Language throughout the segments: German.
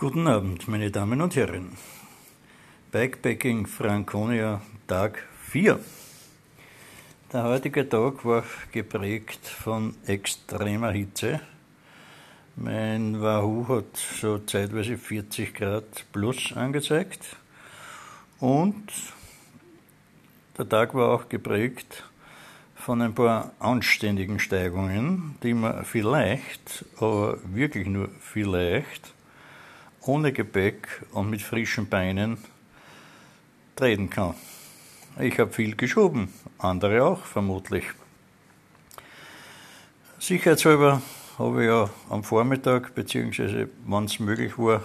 Guten Abend, meine Damen und Herren. Bikepacking Franconia Tag 4. Der heutige Tag war geprägt von extremer Hitze. Mein Wahoo hat so zeitweise 40 Grad plus angezeigt und der Tag war auch geprägt von ein paar anständigen Steigungen, die man vielleicht, aber wirklich nur vielleicht, ohne Gepäck und mit frischen Beinen treten kann. Ich habe viel geschoben, andere auch vermutlich. Sicherheitshalber habe ich ja am Vormittag, beziehungsweise wann es möglich war,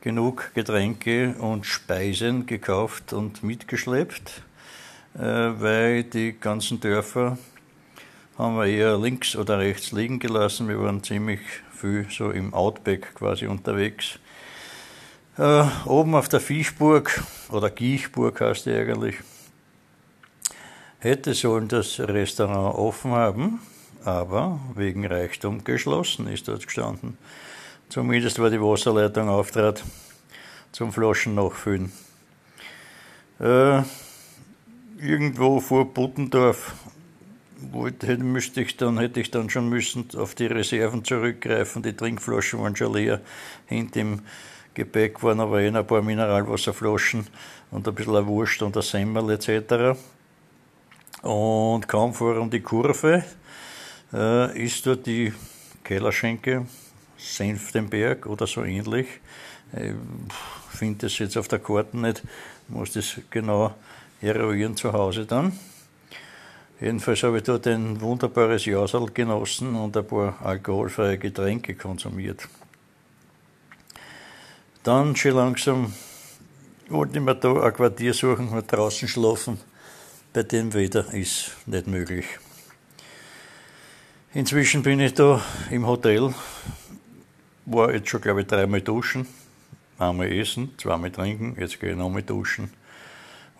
genug Getränke und Speisen gekauft und mitgeschleppt äh, weil die ganzen Dörfer haben wir eher links oder rechts liegen gelassen. Wir waren ziemlich viel so im Outback quasi unterwegs. Äh, oben auf der Fischburg oder Giechburg heißt die eigentlich, hätte sollen das Restaurant offen haben, aber wegen Reichtum geschlossen ist dort gestanden. Zumindest war die Wasserleitung auftrat zum Flaschen nachfüllen. Äh, irgendwo vor Buttendorf wollte, müsste ich dann, hätte ich dann schon müssen auf die Reserven zurückgreifen. Die Trinkflaschen waren schon leer. Hinter dem Gepäck waren aber eh ein paar Mineralwasserflaschen und ein bisschen Wurst und ein Semmel etc. Und kaum vor um die Kurve äh, ist dort die Kellerschenke Senftenberg oder so ähnlich. Ich finde das jetzt auf der Karte nicht, muss das genau eruieren zu Hause dann. Jedenfalls habe ich dort ein wunderbares Jasal genossen und ein paar alkoholfreie Getränke konsumiert. Dann schon langsam wollte ich mir da ein Quartier suchen und draußen schlafen. Bei dem Wetter ist nicht möglich. Inzwischen bin ich da im Hotel, war jetzt schon glaube ich dreimal duschen, einmal essen, zweimal trinken, jetzt gehe ich nochmal duschen.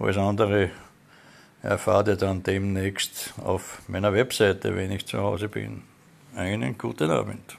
Alles andere erfahrt ihr dann demnächst auf meiner Webseite, wenn ich zu Hause bin. Einen guten Abend.